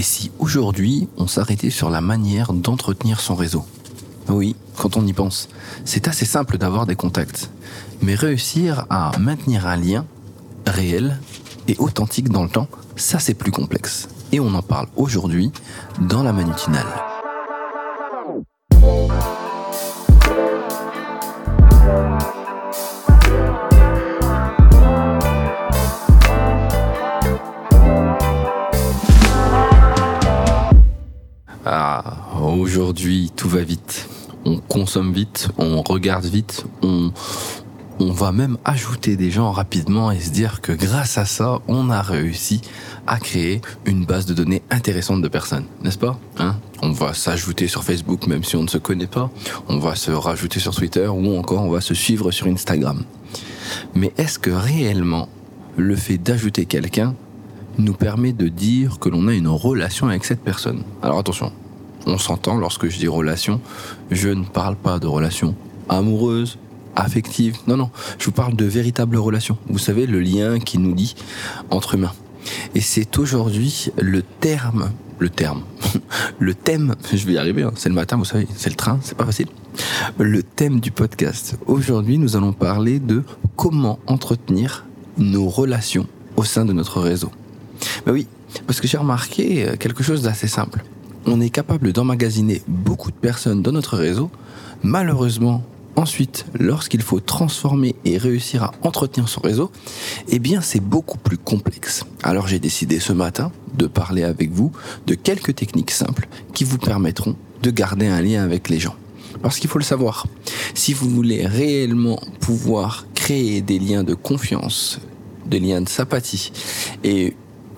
Et si aujourd'hui on s'arrêtait sur la manière d'entretenir son réseau? Oui, quand on y pense, c'est assez simple d'avoir des contacts. Mais réussir à maintenir un lien réel et authentique dans le temps, ça c'est plus complexe. Et on en parle aujourd'hui dans la manutinale. Aujourd'hui tout va vite. On consomme vite, on regarde vite, on, va même ajouter des gens rapidement et se dire que grâce à ça, on a réussi à créer une base de données intéressante de personnes, n'est-ce pas? Hein? On va s'ajouter sur Facebook même si on ne se connaît pas, on va se rajouter sur Twitter ou encore on va se suivre sur Instagram. Mais est-ce que réellement le fait d'ajouter quelqu'un nous permet de dire que l'on a une relation avec cette personne? Alors attention, on s'entend lorsque je dis relation, je ne parle pas de relation amoureuse, affective. Non, non, je vous parle de véritables relations. Vous savez, le lien qui nous lie entre humains. Et c'est aujourd'hui le terme, le terme, le thème, je vais y arriver, hein. c'est le matin, vous savez, c'est le train, c'est pas facile. Le thème du podcast. Aujourd'hui, nous allons parler de comment entretenir nos relations au sein de notre réseau. Ben oui, parce que j'ai remarqué quelque chose d'assez simple. On est capable d'emmagasiner beaucoup de personnes dans notre réseau. Malheureusement, Ensuite, lorsqu'il faut transformer et réussir à entretenir son réseau, eh bien c'est beaucoup plus complexe. Alors j'ai décidé ce matin de parler avec vous de quelques techniques simples qui vous permettront de garder un lien avec les gens. Parce qu'il faut le savoir, si vous voulez réellement pouvoir créer des liens de confiance, des liens de sympathie et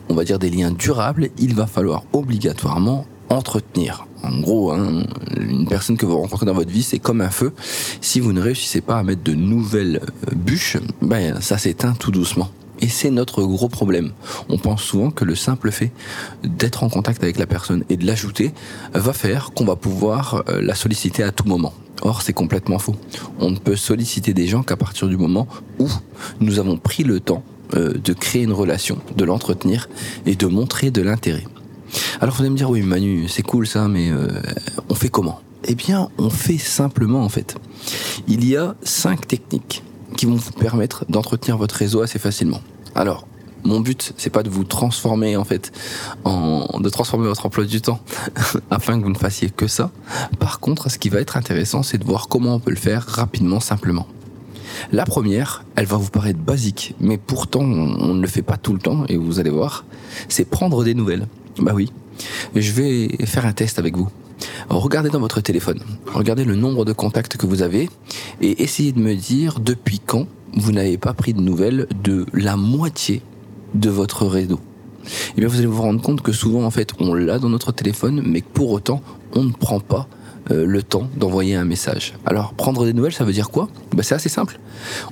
on va dire des liens durables, il va falloir obligatoirement entretenir. En gros, hein, une personne que vous rencontrez dans votre vie, c'est comme un feu. Si vous ne réussissez pas à mettre de nouvelles euh, bûches, ben, ça s'éteint tout doucement. Et c'est notre gros problème. On pense souvent que le simple fait d'être en contact avec la personne et de l'ajouter va faire qu'on va pouvoir euh, la solliciter à tout moment. Or, c'est complètement faux. On ne peut solliciter des gens qu'à partir du moment où nous avons pris le temps euh, de créer une relation, de l'entretenir et de montrer de l'intérêt. Alors vous allez me dire, oui Manu, c'est cool ça, mais euh, on fait comment? Eh bien, on fait simplement en fait. Il y a cinq techniques qui vont vous permettre d'entretenir votre réseau assez facilement. Alors, mon but, c'est pas de vous transformer en fait, en, de transformer votre emploi du temps afin que vous ne fassiez que ça. Par contre, ce qui va être intéressant, c'est de voir comment on peut le faire rapidement, simplement. La première, elle va vous paraître basique, mais pourtant on ne le fait pas tout le temps, et vous allez voir, c'est prendre des nouvelles. Bah oui, je vais faire un test avec vous. regardez dans votre téléphone, regardez le nombre de contacts que vous avez et essayez de me dire depuis quand vous n'avez pas pris de nouvelles de la moitié de votre réseau. Et eh bien vous allez vous rendre compte que souvent en fait on l'a dans notre téléphone mais que pour autant on ne prend pas euh, le temps d'envoyer un message. Alors prendre des nouvelles ça veut dire quoi? Ben, C'est assez simple.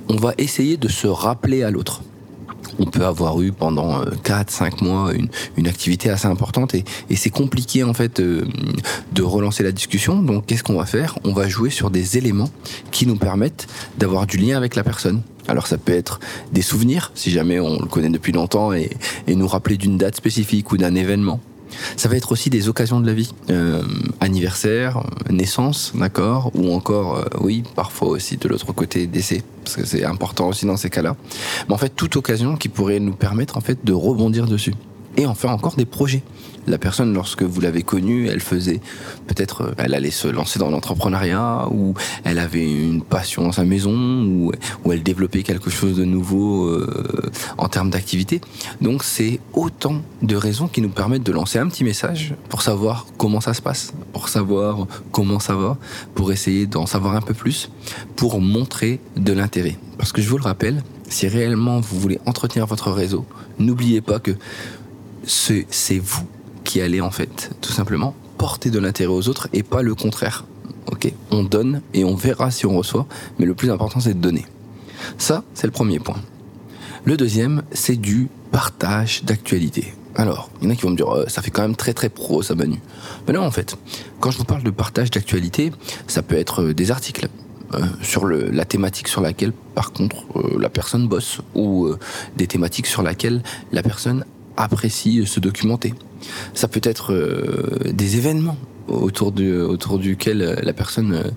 On va essayer de se rappeler à l'autre on peut avoir eu pendant 4-5 euh, mois une, une, activité assez importante et, c'est compliqué en fait euh, de relancer la discussion. Donc qu'est-ce qu'on va faire? On va jouer sur des éléments qui nous permettent d'avoir du lien avec la personne. Alors ça peut être des souvenirs, si jamais on le connaît depuis longtemps, et, et nous rappeler d'une date spécifique ou d'un événement. Ça va être aussi des occasions de la vie, euh, anniversaire, naissance, d'accord, ou encore, euh, oui, parfois aussi de l'autre côté décès, parce que c'est important aussi dans ces cas-là. Mais en fait, toute occasion qui pourrait nous permettre en fait de rebondir dessus et enfin encore des projets. La personne, lorsque vous l'avez connue, elle faisait peut-être, euh, elle allait se lancer dans l'entrepreneuriat, ou elle avait une passion dans sa maison, ou, ou elle développait quelque chose de nouveau euh, en termes d'activité. Donc c'est autant de raisons qui nous permettent de lancer un petit message pour savoir comment ça se passe, pour savoir comment ça va, pour essayer d'en savoir un peu plus, pour montrer de l'intérêt. Parce que je vous le rappelle, si réellement vous voulez entretenir votre réseau, n'oubliez pas que c'est vous qui allez en fait tout simplement porter de l'intérêt aux autres et pas le contraire. Ok, on donne et on verra si on reçoit, mais le plus important c'est de donner. Ça, c'est le premier point. Le deuxième, c'est du partage d'actualité. Alors, il y en a qui vont me dire, oh, ça fait quand même très très pro ça Manu. Mais non, en fait, quand je vous parle de partage d'actualité, ça peut être euh, des articles, euh, sur la thématique sur laquelle par contre euh, la personne bosse ou des thématiques sur laquelle la personne apprécie se documenter. Ça peut être euh, des événements autour, du, autour duquel la personne euh,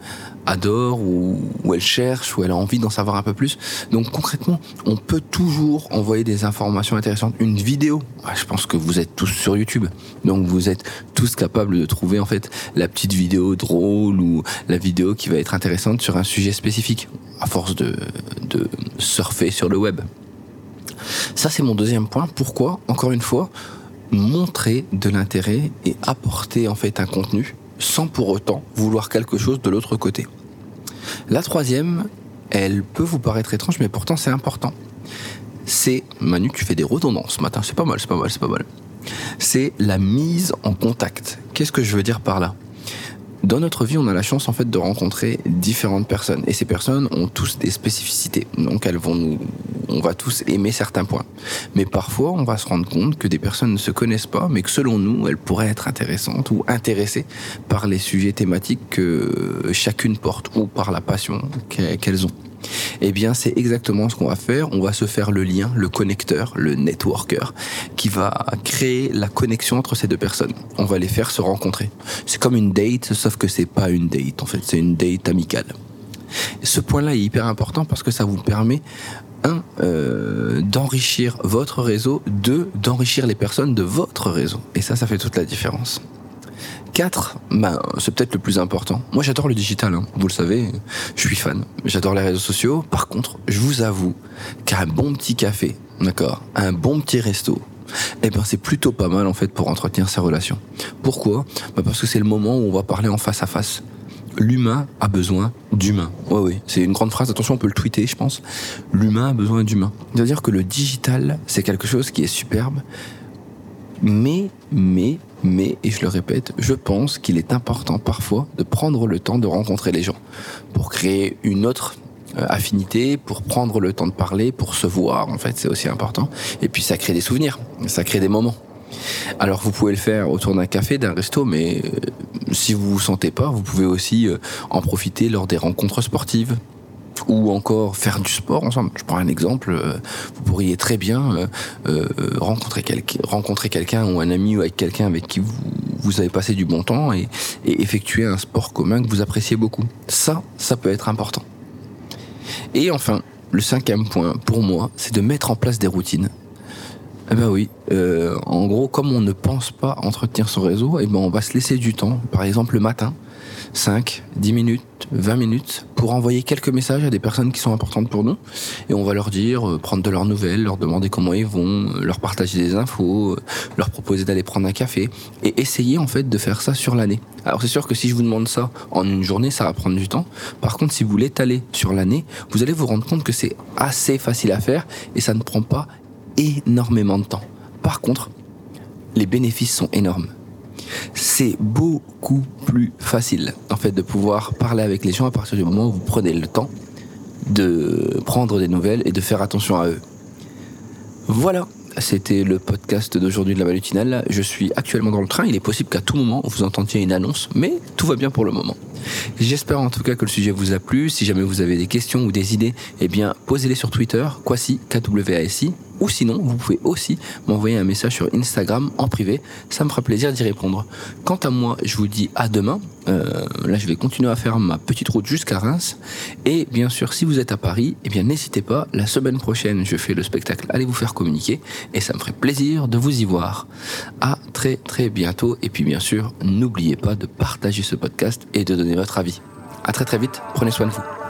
adore ou, ou, elle cherche ou elle a envie d'en savoir un peu plus. Donc concrètement, on peut toujours envoyer des informations intéressantes. Une vidéo, je pense que vous êtes tous sur YouTube, donc vous êtes tous capables de trouver en fait la petite vidéo drôle ou la vidéo qui va être intéressante sur un sujet spécifique, à force de, de surfer sur le web. Ça c'est mon deuxième point. Pourquoi Encore une fois, montrer de l'intérêt et apporter en fait un contenu sans pour autant vouloir quelque chose de l'autre côté? La troisième, elle peut vous paraître étrange, mais pourtant c'est important. C'est, Manu, tu fais des redondances ce matin, c'est pas mal, c'est pas mal, c'est pas mal. C'est la mise en contact. Qu'est-ce que je veux dire par là? Dans notre vie, on a la chance en fait de rencontrer différentes personnes et ces personnes ont tous des spécificités. Donc elles vont nous on va tous aimer certains points. Mais parfois, on va se rendre compte que des personnes ne se connaissent pas, mais que selon nous, elles pourraient être intéressantes ou intéressées par les sujets thématiques que chacune porte ou par la passion qu'elles ont. Eh bien, c'est exactement ce qu'on va faire. On va se faire le lien, le connecteur, le networker, qui va créer la connexion entre ces deux personnes. On va les faire se rencontrer. C'est comme une date, sauf que c'est pas une date. En fait, c'est une date amicale. Ce point-là est hyper important parce que ça vous permet un, euh, d'enrichir votre réseau, deux, d'enrichir les personnes de votre réseau. Et ça, ça fait toute la différence. 4, ben, c'est peut-être le plus important. Moi, j'adore le digital, hein. vous le savez, je suis fan. J'adore les réseaux sociaux. Par contre, je vous avoue qu'un bon petit café, d'accord, un bon petit resto, eh ben, c'est plutôt pas mal en fait pour entretenir ses relations. Pourquoi? Ben, Parce que c'est le moment où on va parler en face à face. L'humain a besoin d'humain. Oui, oui, c'est une grande phrase. Attention, on peut le tweeter, je pense. L'humain a besoin d'humain. C'est-à-dire que le digital, c'est quelque chose qui est superbe, mais, mais, mais, et je le répète, je pense qu'il est important parfois de prendre le temps de rencontrer les gens pour créer une autre euh, affinité, pour prendre le temps de parler, pour se voir, en fait, c'est aussi important. Et puis ça crée des souvenirs, ça crée des moments. Alors vous pouvez le faire autour d'un café, d'un resto, mais euh, si vous vous sentez pas, vous pouvez aussi euh, en profiter lors des rencontres sportives, ou encore faire du sport ensemble. Je prends un exemple, euh, vous pourriez très bien rencontrer, quelqu'un, ou un ami ou avec quelqu'un avec qui vous, vous avez passé du bon temps et, et, effectuer un sport commun que vous appréciez beaucoup. Ça, ça peut être important. Et enfin, le cinquième point pour moi, c'est de mettre en place des routines. Eh ben oui, euh, en gros, comme on ne pense pas entretenir son réseau, eh ben on va se laisser du temps. Par exemple, le matin, 5, 10 minutes, 20 minutes pour envoyer quelques messages à des personnes qui sont importantes pour nous et on va leur dire, euh, prendre de leurs nouvelles, leur demander comment ils vont, euh, leur partager des infos, euh, leur proposer d'aller prendre un café et essayer en fait de faire ça sur l'année. Alors c'est sûr que si je vous demande ça en une journée, ça va prendre du temps. Par contre, si vous l'étalez sur l'année, vous allez vous rendre compte que c'est assez facile à faire et ça ne prend pas énormément de temps. Par contre, les bénéfices sont énormes c'est beaucoup plus facile en fait de pouvoir parler avec les gens à partir du moment où vous prenez le temps de prendre des nouvelles et de faire attention à eux. Voilà, c'était le podcast d'aujourd'hui de la Malutinale. Je suis actuellement dans le train. Il est possible qu'à tout moment vous entendiez une annonce, mais tout va bien pour le moment. J'espère en tout cas que le sujet vous a plu. Si jamais vous avez des questions ou des idées, eh bien posez-les sur Twitter, Kwasi, KWASI, ou sinon, vous pouvez aussi m'envoyer un message sur Instagram en privé. Ça me fera plaisir d'y répondre. Quant à moi, je vous dis à demain. Euh, là, je vais continuer à faire ma petite route jusqu'à Reims. Et bien sûr, si vous êtes à Paris, eh bien n'hésitez pas. La semaine prochaine, je fais le spectacle Allez vous faire communiquer. Et ça me ferait plaisir de vous y voir. À très très bientôt. Et puis bien sûr, n'oubliez pas de partager ce podcast et de donner votre avis. À très très vite. Prenez soin de vous.